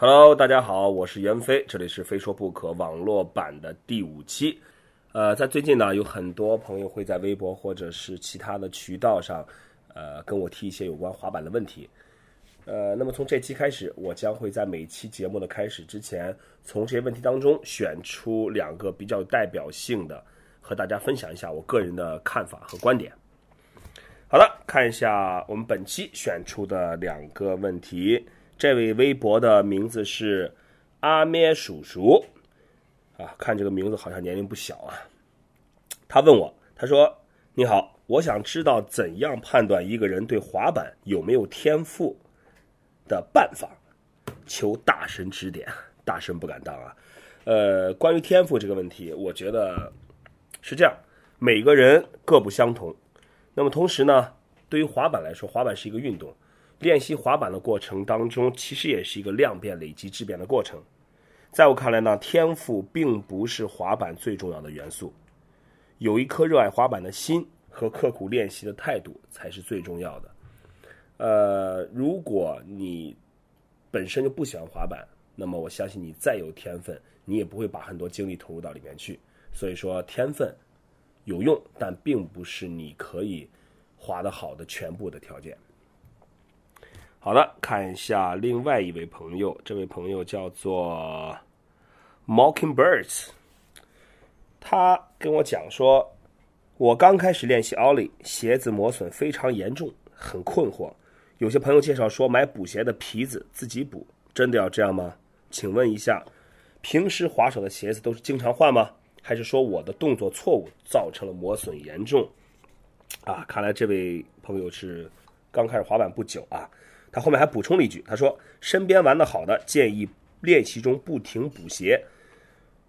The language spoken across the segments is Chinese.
Hello，大家好，我是袁飞，这里是《非说不可》网络版的第五期。呃，在最近呢，有很多朋友会在微博或者是其他的渠道上，呃，跟我提一些有关滑板的问题。呃，那么从这期开始，我将会在每期节目的开始之前，从这些问题当中选出两个比较有代表性的，和大家分享一下我个人的看法和观点。好了，看一下我们本期选出的两个问题。这位微博的名字是阿咩叔叔，啊，看这个名字好像年龄不小啊。他问我，他说：“你好，我想知道怎样判断一个人对滑板有没有天赋的办法，求大神指点。”大神不敢当啊。呃，关于天赋这个问题，我觉得是这样，每个人各不相同。那么同时呢，对于滑板来说，滑板是一个运动。练习滑板的过程当中，其实也是一个量变累积质变的过程。在我看来呢，天赋并不是滑板最重要的元素，有一颗热爱滑板的心和刻苦练习的态度才是最重要的。呃，如果你本身就不喜欢滑板，那么我相信你再有天分，你也不会把很多精力投入到里面去。所以说，天分有用，但并不是你可以滑得好的全部的条件。好的，看一下另外一位朋友，这位朋友叫做 Mockingbirds，他跟我讲说，我刚开始练习奥利，鞋子磨损非常严重，很困惑。有些朋友介绍说买补鞋的皮子自己补，真的要这样吗？请问一下，平时滑手的鞋子都是经常换吗？还是说我的动作错误造成了磨损严重？啊，看来这位朋友是刚开始滑板不久啊。他后面还补充了一句，他说：“身边玩的好的，建议练习中不停补鞋。”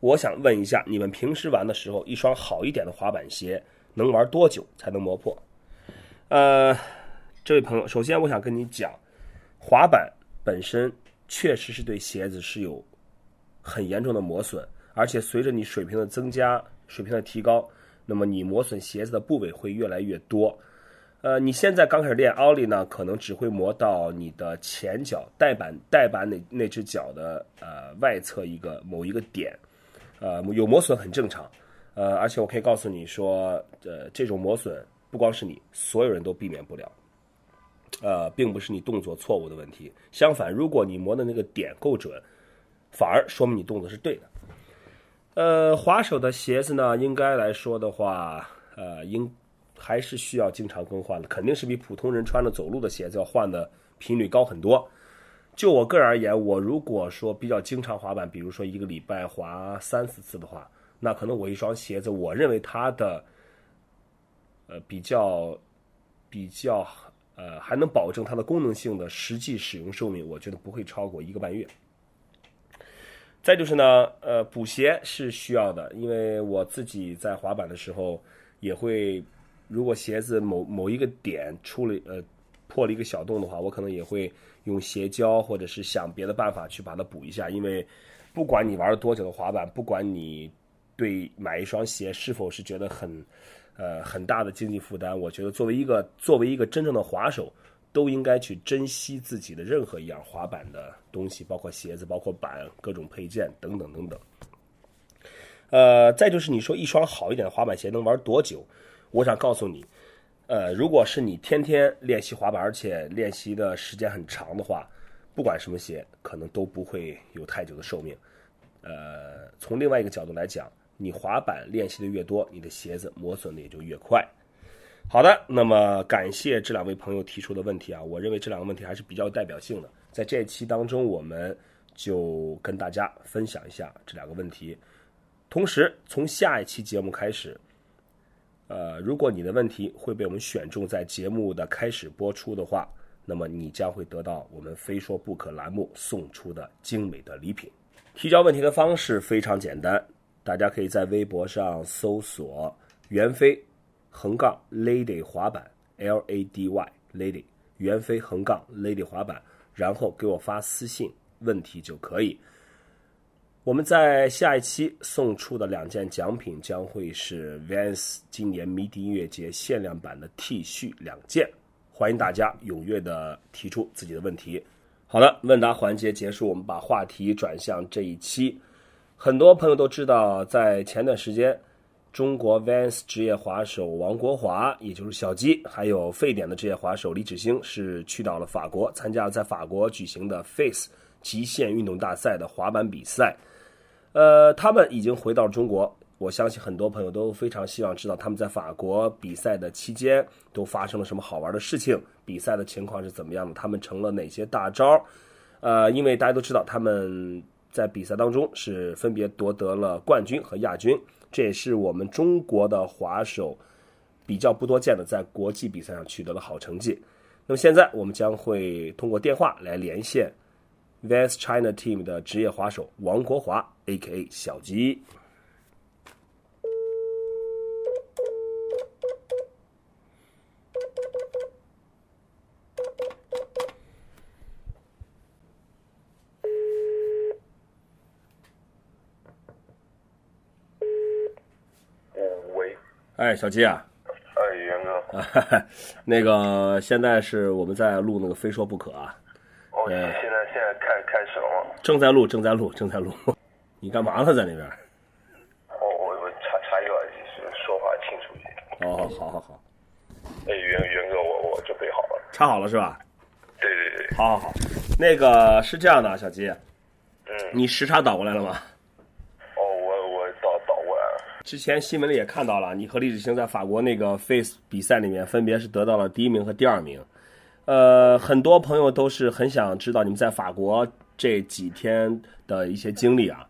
我想问一下，你们平时玩的时候，一双好一点的滑板鞋能玩多久才能磨破？呃，这位朋友，首先我想跟你讲，滑板本身确实是对鞋子是有很严重的磨损，而且随着你水平的增加、水平的提高，那么你磨损鞋子的部位会越来越多。呃，你现在刚开始练奥利呢，可能只会磨到你的前脚带板带板那那只脚的呃外侧一个某一个点，呃有磨损很正常，呃而且我可以告诉你说，呃这种磨损不光是你，所有人都避免不了，呃并不是你动作错误的问题，相反，如果你磨的那个点够准，反而说明你动作是对的。呃，滑手的鞋子呢，应该来说的话，呃应。还是需要经常更换的，肯定是比普通人穿着走路的鞋子要换的频率高很多。就我个人而言，我如果说比较经常滑板，比如说一个礼拜滑三四次的话，那可能我一双鞋子，我认为它的呃比较比较呃还能保证它的功能性的实际使用寿命，我觉得不会超过一个半月。再就是呢，呃，补鞋是需要的，因为我自己在滑板的时候也会。如果鞋子某某一个点出了呃破了一个小洞的话，我可能也会用鞋胶或者是想别的办法去把它补一下。因为不管你玩了多久的滑板，不管你对买一双鞋是否是觉得很呃很大的经济负担，我觉得作为一个作为一个真正的滑手，都应该去珍惜自己的任何一样滑板的东西，包括鞋子、包括板、各种配件等等等等。呃，再就是你说一双好一点的滑板鞋能玩多久？我想告诉你，呃，如果是你天天练习滑板，而且练习的时间很长的话，不管什么鞋，可能都不会有太久的寿命。呃，从另外一个角度来讲，你滑板练习的越多，你的鞋子磨损的也就越快。好的，那么感谢这两位朋友提出的问题啊，我认为这两个问题还是比较有代表性的，在这一期当中，我们就跟大家分享一下这两个问题。同时，从下一期节目开始。呃，如果你的问题会被我们选中在节目的开始播出的话，那么你将会得到我们“非说不可”栏目送出的精美的礼品。提交问题的方式非常简单，大家可以在微博上搜索“袁飞横杠 Lady 滑板 L A D Y Lady 袁飞横杠 Lady 滑板”，然后给我发私信问题就可以。我们在下一期送出的两件奖品将会是 Vans 今年迷笛音乐节限量版的 T 恤两件，欢迎大家踊跃的提出自己的问题。好的，问答环节结束，我们把话题转向这一期。很多朋友都知道，在前段时间，中国 Vans 职业滑手王国华，也就是小鸡，还有沸点的职业滑手李芷星，是去到了法国，参加了在法国举行的 Face 极限运动大赛的滑板比赛。呃，他们已经回到了中国。我相信很多朋友都非常希望知道他们在法国比赛的期间都发生了什么好玩的事情，比赛的情况是怎么样的，他们成了哪些大招？呃，因为大家都知道他们在比赛当中是分别夺得了冠军和亚军，这也是我们中国的滑手比较不多见的在国际比赛上取得了好成绩。那么现在我们将会通过电话来连线 Vans China Team 的职业滑手王国华 （A.K.A. 小鸡）。哎，小鸡啊！哎，元哥，那个现在是我们在录那个《非说不可》啊。哦，现在现在开开始了吗？正在录，正在录，正在录。你干嘛呢，在那边？哦，我我插插一是说话清楚一点。哦，好好好。哎，袁袁哥，我我准备好了。插好了是吧？对对对。好好好，那个是这样的，小吉。嗯。你时差倒过来了吗？哦，我我倒倒过来了之前新闻里也看到了，你和李志兴在法国那个 Face 比赛里面分别是得到了第一名和第二名。呃，很多朋友都是很想知道你们在法国这几天的一些经历啊。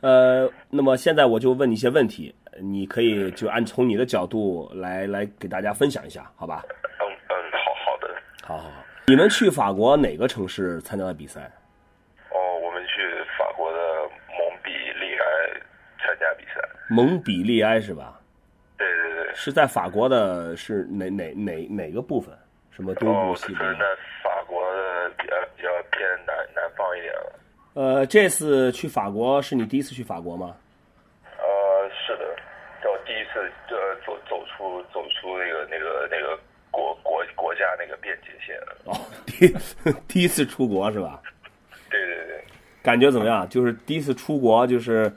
呃，那么现在我就问你一些问题，你可以就按从你的角度来来给大家分享一下，好吧？嗯嗯，好好的。好好好，你们去法国哪个城市参加的比赛？蒙彼利埃是吧？对对对，是在法国的，是哪哪哪哪个部分？什么东部、西部？是在法国的比较比较偏。呃，这次去法国是你第一次去法国吗？呃，是的，我第一次呃走走出走出那个那个那个国国国家那个边界线。哦，第 第一次出国是吧？对对对。感觉怎么样？就是第一次出国，就是。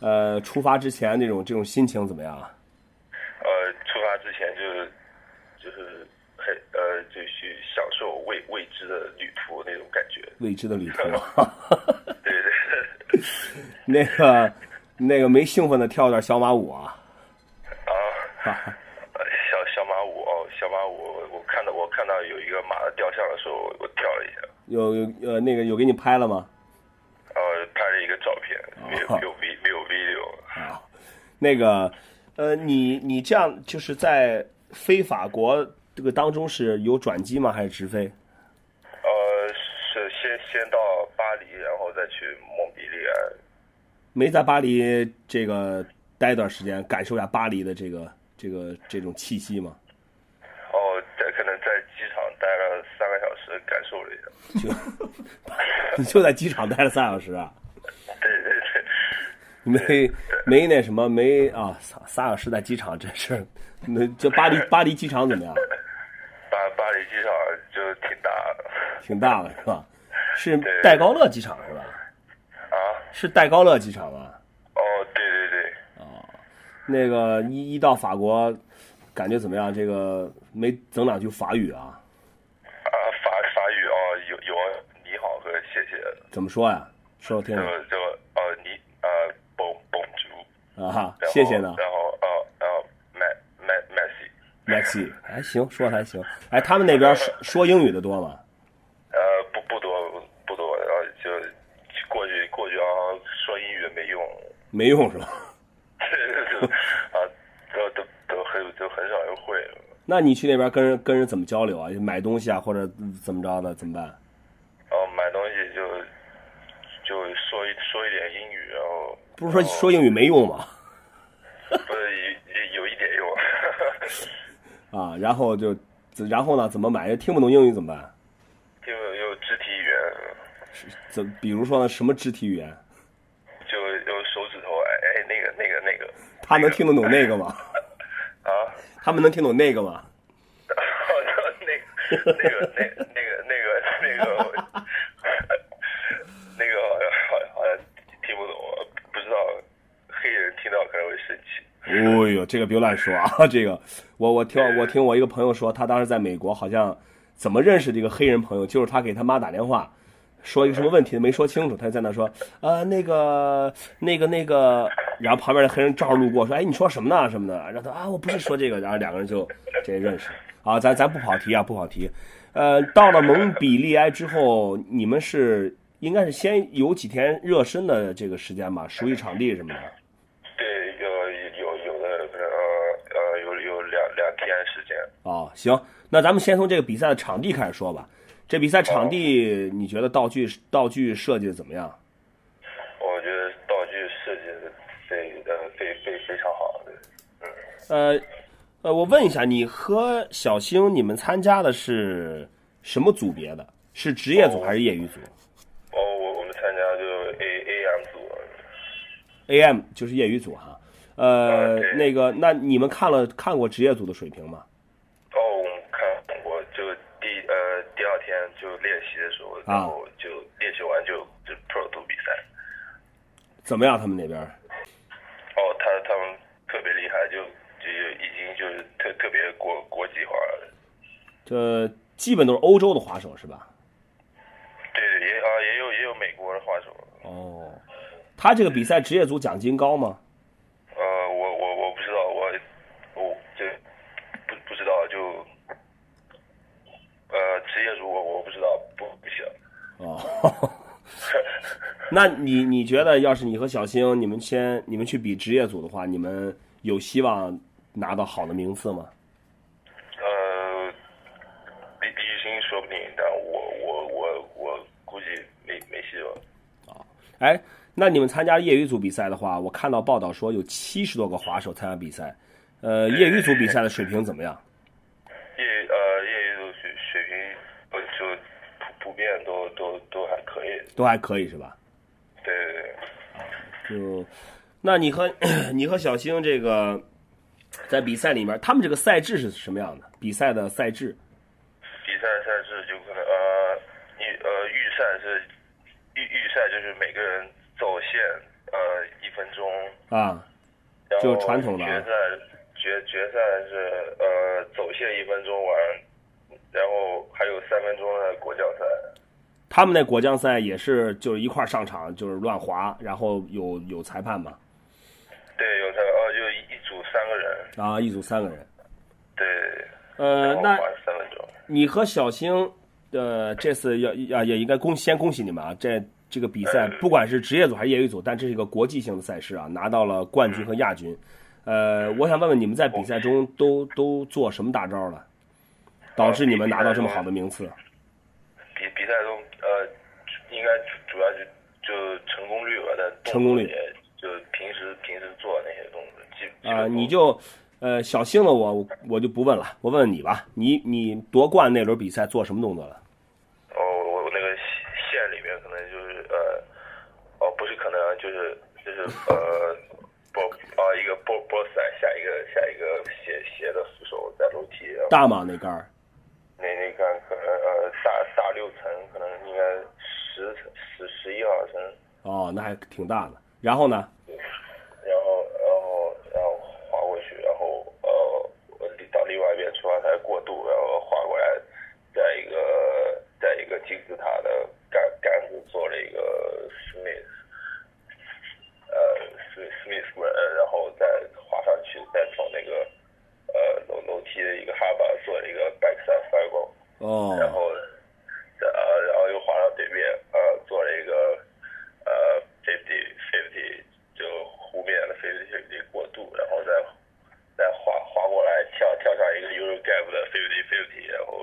呃，出发之前那种这种心情怎么样？呃，出发之前就是就是很呃，就去享受未未知的旅途那种感觉。未知的旅途。对对。那个那个没兴奋的跳点小马舞啊？啊。小小马舞哦，小马舞，我看到我看到有一个马的雕像的时候，我跳了一下。有有呃，那个有给你拍了吗？呃，拍了一个照片，没有没有 V 没有 video 啊。那个，呃，你你这样就是在非法国这个当中是有转机吗？还是直飞？呃，是先先到巴黎，然后再去蒙彼利埃。没在巴黎这个待一段时间，感受一下巴黎的这个这个这种气息吗？哦，在可能在机场待了三个小时，感受了一下。就 就在机场待了三小时啊？对对对。没没那什么没啊？仨仨小时在机场，真是。那这巴黎巴黎机场怎么样？巴巴黎机场就挺大的。挺大的是吧？是戴高乐机场是吧？啊？是戴高乐机场吗？哦，对对对。哦，那个一一到法国。感觉怎么样？这个没整两句法语啊？啊，法法语哦，有有你好和谢谢。怎么说呀？说我听听。就就呃你呃 bon bonjour 啊哈，谢谢呢。然后呃然后 ma ma merci merci 还行，说还行。哎，他们那边说说英语的多吗？呃，不不多不多，然后就过去过去啊，说英语没用。没用是吧？啊，都都都很。就很少人会。那你去那边跟人跟人怎么交流啊？买东西啊，或者怎么着的？怎么办？哦，买东西就就说一说一点英语，然后不是说说英语没用吗？不是有有一点用。啊，然后就然后呢？怎么买？听不懂英语怎么办？听不懂用肢体语言。怎比如说呢？什么肢体语言？他能听得懂那个吗？啊？他们能听懂那个吗？啊？那那个那那个那个那个那个。那个好像好像好像听不懂，不知道，黑人听到可能会生气。哦呦，这个别乱说啊，这个。我我听我听我一个朋友说，他当时在美国好像怎么认识这个黑人朋友，就是他给他妈打电话。说一个什么问题没说清楚，他就在那说，呃，那个那个那个，然后旁边的黑人正好路过，说，哎，你说什么呢？什么的，然后他啊，我不是说这个，然后两个人就这认识。啊，咱咱不跑题啊，不跑题。呃，到了蒙彼利埃之后，你们是应该是先有几天热身的这个时间吧，熟悉场地什么的。对，有有有的呃呃有有两两天时间。哦，行，那咱们先从这个比赛的场地开始说吧。这比赛场地，你觉得道具道具设计的怎么样？我觉得道具设计的非呃非非非常好，对，嗯。呃。呃，我问一下，你和小星你们参加的是什么组别的？是职业组还是业余组？哦，我我们参加就 A A M 组。A M 就是业余组哈。呃，那个，那你们看了看过职业组的水平吗？哦，我们看过，就第呃第二天就练习的时候，然后就练习完就就 Pro 组比赛。怎么样？他们那边？哦，他他们特别厉害，就。就已经就是特特别国国际化了，这基本都是欧洲的滑手是吧？对，也啊也有也有美国的滑手。哦，他这个比赛职业组奖金高吗？呃，我我我不知道，我我这不不知道就，呃，职业组我我不知道，不不行。哦，那你你觉得要是你和小星你们先你们去比职业组的话，你们有希望？拿到好的名次吗？呃，李李雨欣说不定，但我我我我估计没没希望。啊，哎，那你们参加业余组比赛的话，我看到报道说有七十多个滑手参加比赛，呃，业余组比赛的水平怎么样？业呃业余组水水平呃就普普遍都都都还可以，都还可以是吧？对对对。就，那你和 你和小星这个。在比赛里面，他们这个赛制是什么样的？比赛的赛制？比赛赛制就可能呃，预呃预赛是预预赛就是每个人走线呃一分钟啊，就传统的。决赛决决赛是呃走线一分钟完，然后还有三分钟的国脚赛。他们那果酱赛也是就是一块上场就是乱滑，然后有有裁判嘛？对，有裁判哦，就一组三个人。啊，一组三个人。对。呃，那三分钟。你和小星，呃，这次要要也应该恭先恭喜你们啊！这这个比赛，不管是职业组还是业余组，但这是一个国际性的赛事啊，拿到了冠军和亚军。呃，我想问问你们在比赛中都都做什么大招了，导致你们拿到这么好的名次？比比赛中，就就成功率吧，但成功率就平时平时做那些动作，基啊，你就。呃，小星的我我就不问了，我问问你吧，你你夺冠那轮比赛做什么动作了？哦，我我那个线里面可能就是呃，哦不是可能就是就是呃，波啊一个波波赛下一个下一个斜斜的扶手在楼梯。大吗那杆儿？那那杆可能呃大大六层，可能应该十层十十一毫升。哦，那还挺大的。然后呢？然后然后然后滑过去，然后呃，到。另外一边出发台过渡，然后滑过来，在一个在一个金字塔的杆杆子做了一个 Smith，呃，Smith 然后再滑上去，再从那个呃楼楼梯的一个哈巴做了一个 backside fireball，哦，然后呃然后又滑到对面，呃，做了一个呃 fifty fifty 就湖面的 fifty fifty 过渡，然后再。再滑滑过来，跳跳上一个 Euro Gap 的 fifty fifty，然后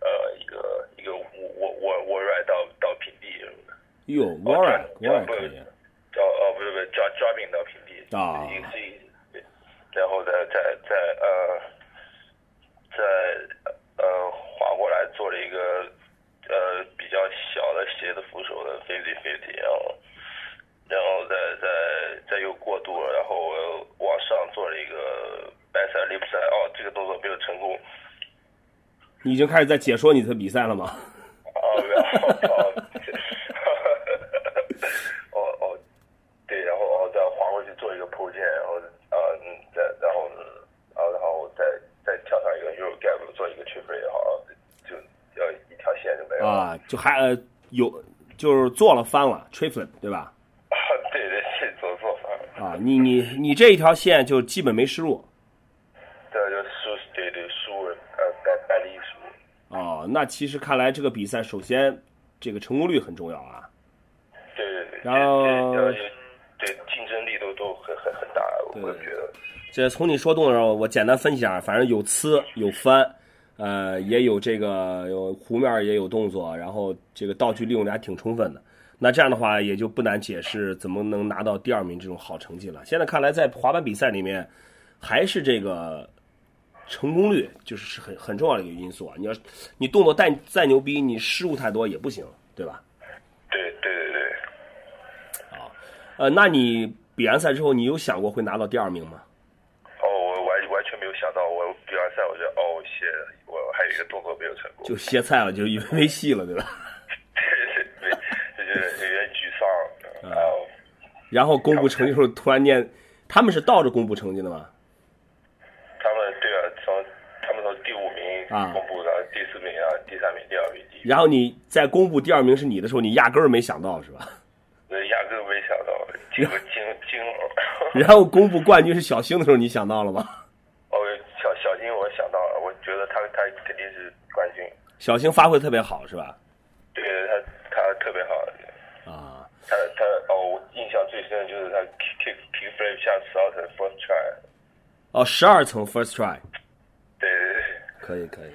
呃一个一个我我我 ride 到到平地什么的。哟，wall wall 可以。已经开始在解说你的比赛了吗？哦，哦，对，然后哦，再滑过去做一个坡建，然后啊，再然后，然后，再再跳上一个 U gap，做一个 Triple 也好，就要一条线就没了啊，就还呃有就是做了翻了 Triple 对吧？啊 对对对，做做翻啊，你你你这一条线就基本没失误。对，就对对。哦，那其实看来这个比赛首先这个成功率很重要啊。对对对。然后对竞争力都都很很很大，我觉得。这从你说动的时候，我简单分析一下，反正有呲有翻，呃，也有这个有湖面也有动作，然后这个道具利用的还挺充分的。那这样的话，也就不难解释怎么能拿到第二名这种好成绩了。现在看来，在滑板比赛里面，还是这个成功率就是是很很重要的一个因素啊。你要你动作再再牛逼，你失误太多也不行，对吧？对对对对。啊，呃，那你比完赛之后，你有想过会拿到第二名吗？哦，我完完全没有想到，我比完赛我就哦谢，我还有一个动作没有成功，就歇菜了，就以为没戏了，对吧？对 对对，就是有点沮丧。然后，然后公布成绩的时候，突然间，他们是倒着公布成绩的吗？他们对啊，从他们从第五名啊公布的第四名啊，第三名、第二名、第一，然后你在公布第二名是你的时候，你压根儿没想到是吧？那压根没想到，惊惊惊了。然后公布冠军是小星的时候，你想到了吗？哦，小小星我想到了，我觉得他他肯定是冠军，小星发挥特别好是吧？对他他特别好，啊，他他哦，我印象最深的就是他 kick kick flip 下十二层 first try，哦，十二层 first try，可以可以，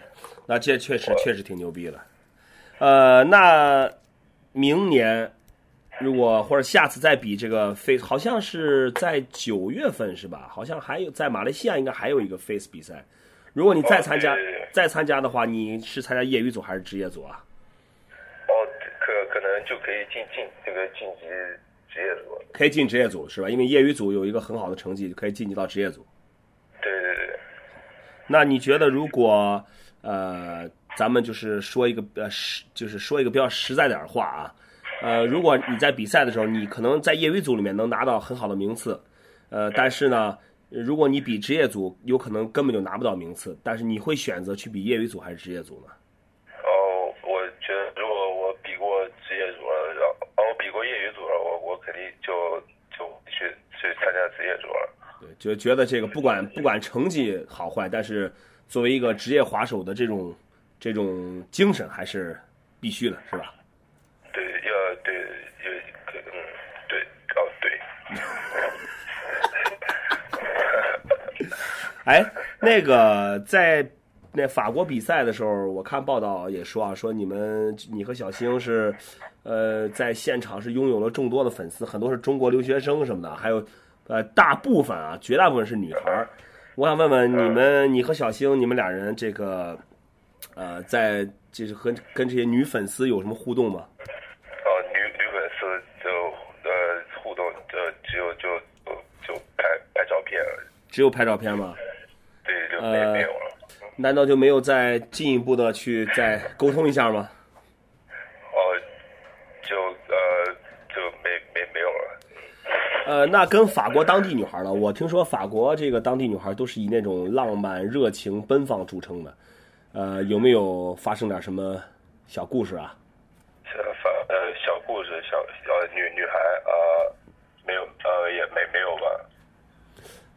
那这确实确实挺牛逼了。呃，那明年如果或者下次再比这个 face，好像是在九月份是吧？好像还有在马来西亚应该还有一个 face 比赛。如果你再参加、再参加的话，你是参加业余组还是职业组啊？哦，可可能就可以进进这个晋级职业组，可以进职业组是吧？因为业余组有一个很好的成绩，就可以晋级到职业组。对对对，那你觉得如果呃，咱们就是说一个呃实，就是说一个比较实在点的话啊，呃，如果你在比赛的时候，你可能在业余组里面能拿到很好的名次，呃，但是呢，如果你比职业组，有可能根本就拿不到名次，但是你会选择去比业余组还是职业组呢？哦，我觉得如果我比过职业组了，然后，比过业余组了，我我肯定就就去去参加职业组了。对，就觉得这个不管不管成绩好坏，但是作为一个职业滑手的这种这种精神还是必须的，是吧？对，要对有可嗯对哦对，哎，那个在那法国比赛的时候，我看报道也说啊，说你们你和小星是，呃，在现场是拥有了众多的粉丝，很多是中国留学生什么的，还有，呃，大部分啊，绝大部分是女孩儿。我想问问你们，你和小星，你们俩人这个，呃，在就是和跟这些女粉丝有什么互动吗？呃女女粉丝就呃互动就只有就就就拍拍照片了，只有拍照片吗？对就没、呃没有了。难道就没有再进一步的去再沟通一下吗？哦，就呃就没没没有了。呃，那跟法国当地女孩呢？我听说法国这个当地女孩都是以那种浪漫、热情、奔放著称的。呃，有没有发生点什么小故事啊？小反呃小故事小小女女孩呃没有呃也没没有吧。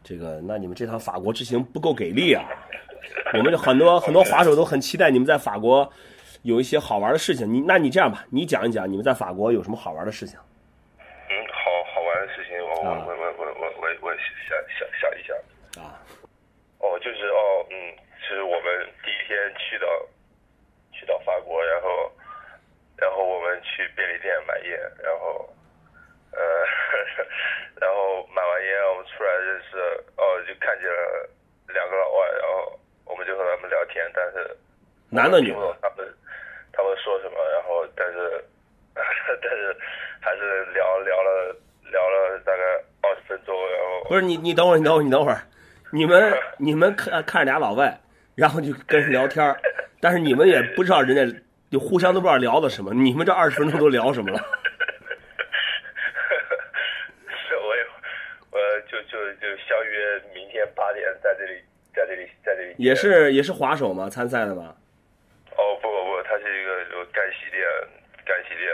这个，那你们这趟法国之行不够给力啊！我们有很多很多滑手都很期待你们在法国有一些好玩的事情。你，那你这样吧，你讲一讲你们在法国有什么好玩的事情？我我啊我我我我我我想想想一想。啊，哦，就是哦，嗯，是我们第一天去到去到法国，然后然后我们去便利店买烟，然后呃，然后买完烟我们出来认识，哦，就看见了两个老外，然后我们就和他们聊天，但是男的女的？他们他们说什么，然后但是 但是还是聊聊了聊了大概二十分钟，然后不是你，你等会儿，你等会儿，你等会儿，你们你们看看着俩老外，然后就跟人聊天儿但是你们也不知道人家就互相都不知道聊的什么，你们这二十分钟都聊什么了？是，我也，我就就就相约明天八点在这里，在这里，在这里。也。是也是滑手吗？参赛的吗？哦不不不，他他是一个就干洗店干洗店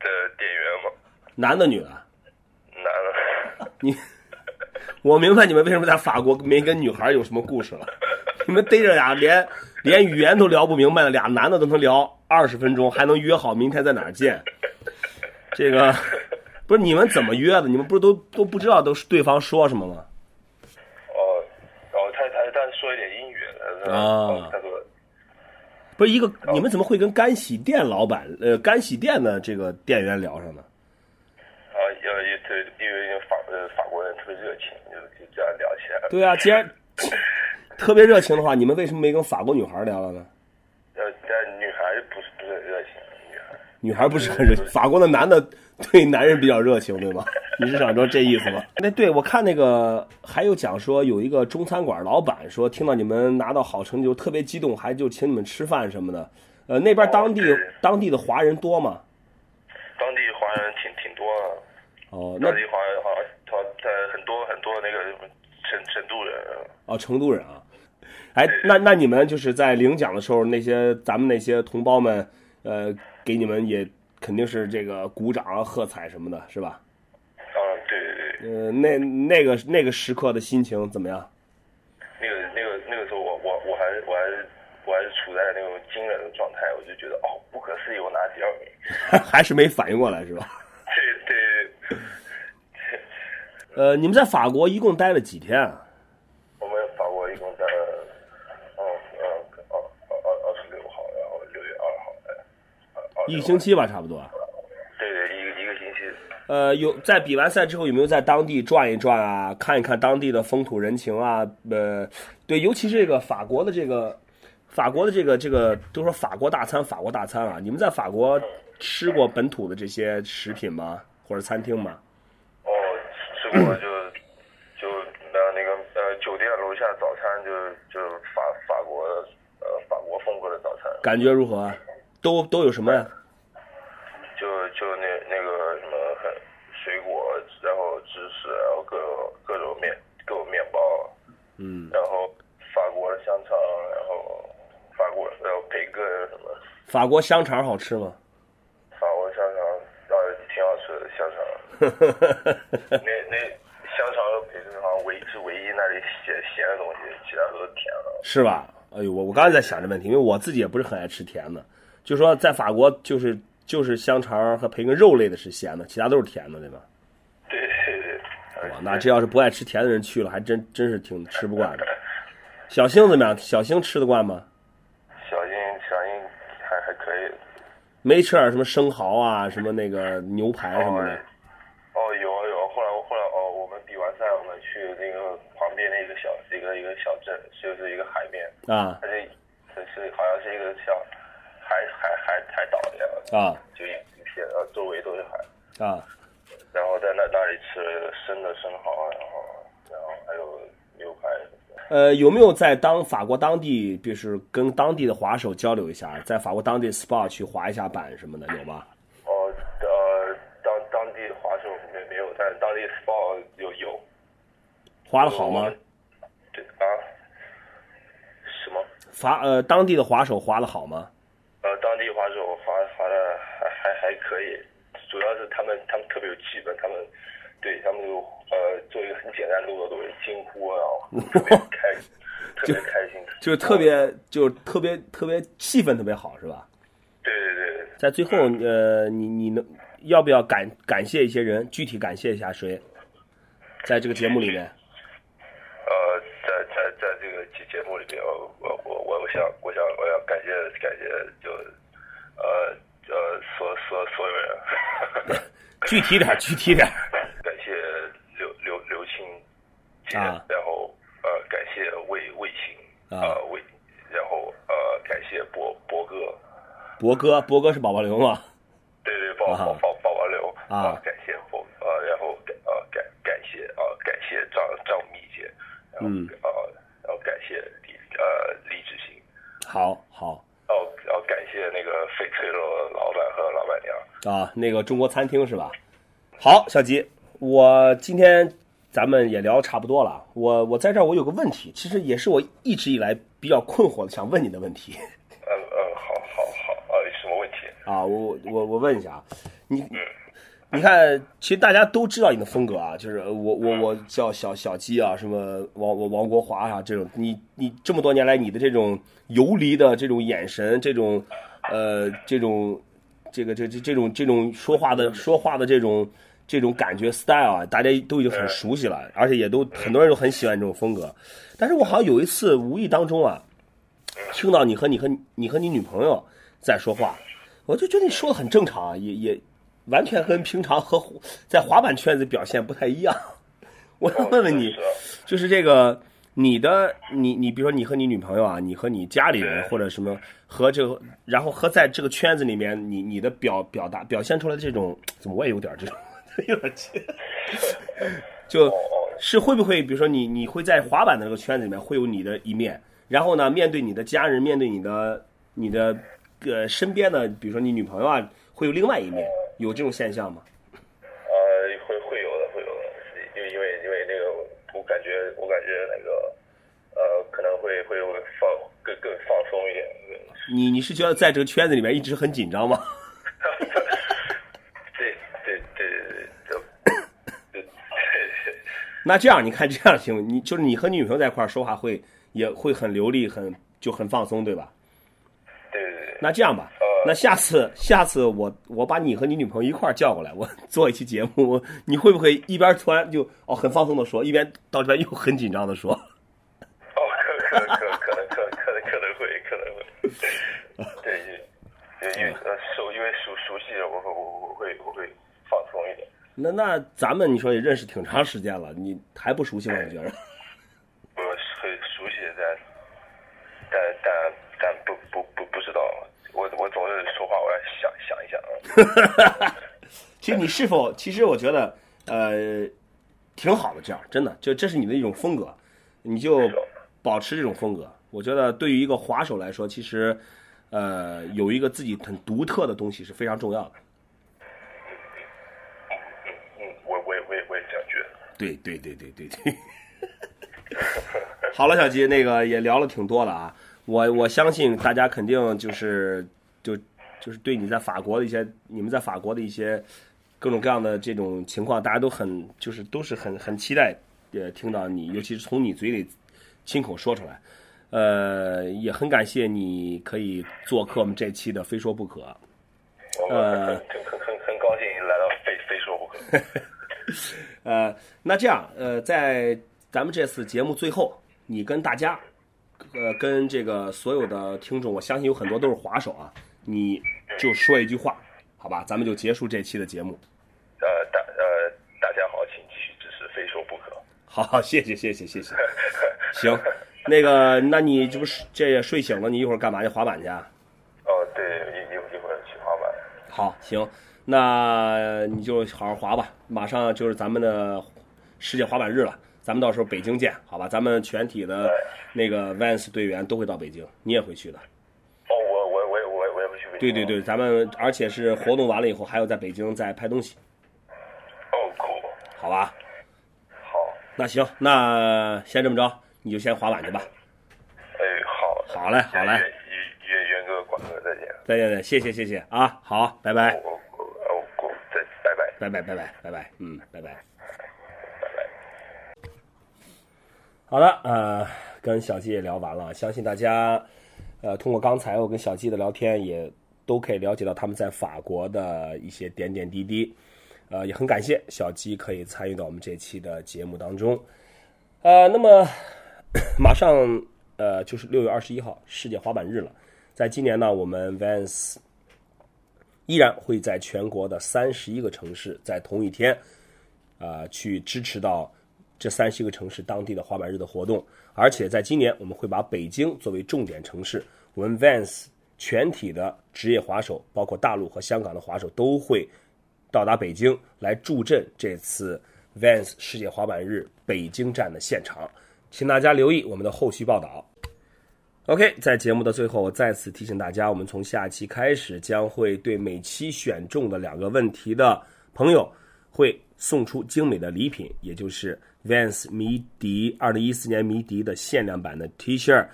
的店员嘛，男的女的？男的。你，我明白你们为什么在法国没跟女孩有什么故事了。你们逮着俩连连语言都聊不明白的俩男的都能聊二十分钟，还能约好明天在哪儿见。这个不是你们怎么约的？你们不是都都不知道都是对方说什么吗？哦，哦，他他他说一点英语，啊他说不是一个，你们怎么会跟干洗店老板呃干洗店的这个店员聊上呢？啊，呃，也对，因为因为法呃法国人特别热情，就就这样聊起来了。对啊，既然 特别热情的话，你们为什么没跟法国女孩聊了呢？呃，但女孩不是不是很热情，女孩。女孩不是很热情，法国的男的对男人比较热情，对吗？你是想说这意思吗？那对我看那个还有讲说有一个中餐馆老板说听到你们拿到好成绩就特别激动，还就请你们吃饭什么的。呃，那边当地当地的华人多吗？当地华人挺挺多的，哦，那当地华人好像他在很多很多那个成成都人，哦，成都人啊。哎，那那你们就是在领奖的时候，那些咱们那些同胞们，呃，给你们也肯定是这个鼓掌啊、喝彩什么的，是吧？啊，对对对，呃，那那个那个时刻的心情怎么样？那个那个那个时候我我我还我还是我还是处在那种惊人的状态，我就觉得哦不可思议，我拿第二名，还是没反应过来是吧？呃，你们在法国一共待了几天啊？我们法国一共待了，哦嗯二二二二十六号，然后六月二号，哎，二二一个星期吧，差不多。对对，一个一个星期。呃，有在比完赛之后有没有在当地转一转啊，看一看当地的风土人情啊？呃，对，尤其是这个法国的这个法国的这个这个都说法国大餐，法国大餐啊，你们在法国吃过本土的这些食品吗？或者餐厅吗？哦，吃过就就那那个呃酒店楼下早餐就就法法国呃法国风格的早餐，感觉如何啊？都都有什么呀？就就那那个什么很水果，然后芝士，然后各种各种面各种面包，嗯，然后法国的香肠，然后法国然后培根什么，法国香肠好吃吗？法国香肠啊挺好吃的香肠，那那香肠和培根好像唯是唯一那里咸咸的东西，其他都是甜的。是吧？哎呦，我我刚才在想这问题，因为我自己也不是很爱吃甜的，就说在法国就是就是香肠和培根肉类的是咸的，其他都是甜的，对吧？对对对，哇，那这要是不爱吃甜的人去了，还真真是挺吃不惯的。小星怎么样？小星吃得惯吗？小星小星还还可以。没吃点什么生蚝啊，什么那个牛排什么的？哦，有啊有啊，后来后来哦，我们比完赛，我们去那个旁边的一个小一个一个小镇，就是一个海边，啊它是是是好像是一个像海海海海岛一样，啊就一一片呃周围都是海，啊！然后在那那里吃了生的生蚝，然后然后还有牛排什么的。呃，有没有在当法国当地，就是跟当地的滑手交流一下，在法国当地 SPA 去滑一下板什么的，有吗？哦呃，当当地滑手没没有，但是当地 SPA 有有。滑的好吗？对啊，什么？法呃，当地的滑手滑的好吗？呃，当地滑手滑滑的还还还可以，主要是他们他们特别有气氛，他们对他们就呃做一个很简单的动作都会惊呼啊，特别开特别开心，就是特别就特别特别气氛特别好，是吧？对对对对，在最后，呃，你你能要不要感感谢一些人？具体感谢一下谁？在这个节目里面，呃，在在在这个节节目里面，我我我我我想我想感谢感谢就呃呃所所所有人，具体点，具体点。感谢刘刘刘青姐，啊然后呃感谢魏魏青啊呃魏，然后呃感谢博博哥，博哥，博哥是宝宝刘吗？对对宝啊宝宝宝宝刘啊感谢博呃然后感呃感感谢呃感谢张张米姐，然后嗯呃然后感谢李呃李志新。好好要要感谢那个翡翠楼老板和老板娘。啊，那个中国餐厅是吧？好，小吉，我今天咱们也聊得差不多了。我我在这儿我有个问题，其实也是我一直以来比较困惑的，想问你的问题。嗯嗯，好好好啊，我我我问一下啊，你你看，其实大家都知道你的风格啊，就是我我我叫小小鸡啊，什么王王王国华啊这种，你你这么多年来你的这种游离的这种眼神，这种呃这种这个这这这种这种说话的说话的这种这种感觉 style 啊，大家都已经很熟悉了，而且也都很多人都很喜欢这种风格。但是我好像有一次无意当中啊，听到你和你和你和你女朋友在说话，我就觉得你说的很正常啊，也也完全跟平常和在滑板圈子表现不太一样。我想问问你，就是这个你的你你比如说你和你女朋友啊，你和你家里人或者什么和这个，然后和在这个圈子里面，你你的表表达表现出来的这种，怎么我也有点这种 有点气，就是会不会比如说你你会在滑板的那个圈子里面会有你的一面，然后呢面对你的家人，面对你的你的呃身边的，比如说你女朋友啊，会有另外一面，有这种现象吗？呃，会会有的，会有的，因为因为因为那个，我感觉我感觉那个呃，可能会会会放更更放松一点。你你是觉得在这个圈子里面一直很紧张吗？对对对对对对。那这样你看这样行吗？你就是你和你女朋友在一块儿说话会也会很流利，很就很放松，对吧？对对对。那这样吧，那下次下次我我把你和你女朋友一块儿叫过来，我 做一期节目，你会不会一边突然就哦很放松的说，一边到这边又很紧张的说？哦，可可可可能可可能可能会可能会，对，因为呃熟因为熟熟悉了，我会我我会我会放松一点。那那咱们你说也认识挺长时间了，你还不熟悉吗？你觉得。我很熟悉，但但但但不不不不知道，我我总是说话，我要想想一想啊。其实你是否，其实我觉得呃挺好的，这样真的，就这是你的一种风格，你就保持这种风格。我觉得对于一个滑手来说，其实呃有一个自己很独特的东西是非常重要的。嗯，我我也我也我也这样觉得。对对对对对对。好了，小吉，那个也聊了挺多了啊。我我相信大家肯定就是就就是对你在法国的一些你们在法国的一些各种各样的这种情况，大家都很就是都是很很期待呃听到你，尤其是从你嘴里亲口说出来。呃，也很感谢你可以做客我们这期的《非说不可》。呃，很很很很高兴来到《非非说不可》。呃，那这样呃，在咱们这次节目最后，你跟大家。呃，跟这个所有的听众，我相信有很多都是滑手啊，你就说一句话，好吧，咱们就结束这期的节目。呃，大呃，大家好，请继续支持，非说不可。好，谢谢，谢谢，谢谢。行，那个，那你这不是这也睡醒了？你一会儿干嘛去滑板去？哦，对，一一一会儿去滑板。好，行，那你就好好滑吧，马上就是咱们的世界滑板日了。咱们到时候北京见，好吧？咱们全体的那个 Vans 队员都会到北京，你也会去的。哦，我我我也我我也会去北京。对对对，咱们而且是活动完了以后，还要在北京再拍东西。哦，酷。好吧。好。那行，那先这么着，你就先滑板去吧。哎，好。好嘞，好嘞。袁袁哥、管哥，再见。再见，再谢谢，谢谢啊，好，拜拜。我我我再拜拜。拜拜拜拜拜拜，嗯，拜拜。好的，呃，跟小季也聊完了，相信大家，呃，通过刚才我跟小季的聊天，也都可以了解到他们在法国的一些点点滴滴，呃，也很感谢小鸡可以参与到我们这期的节目当中，呃，那么 马上呃就是六月二十一号世界滑板日了，在今年呢，我们 Vans 依然会在全国的三十一个城市，在同一天，啊，去支持到。这三十一个城市当地的滑板日的活动，而且在今年我们会把北京作为重点城市，我们 Vans 全体的职业滑手，包括大陆和香港的滑手都会到达北京来助阵这次 Vans 世界滑板日北京站的现场，请大家留意我们的后续报道。OK，在节目的最后，我再次提醒大家，我们从下期开始将会对每期选中的两个问题的朋友会送出精美的礼品，也就是。Vans 迷笛二零一四年迷笛的限量版的 T 恤，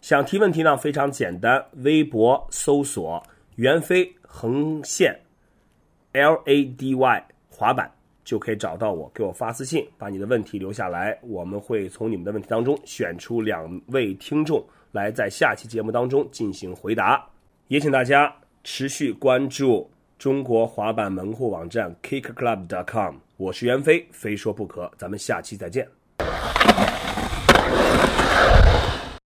想提问题呢？非常简单，微博搜索“袁飞”横线 L A D Y 滑板就可以找到我，给我发私信，把你的问题留下来，我们会从你们的问题当中选出两位听众来在下期节目当中进行回答。也请大家持续关注中国滑板门户网站 kickclub.com，我是袁飞，非说不可，咱们下期再见。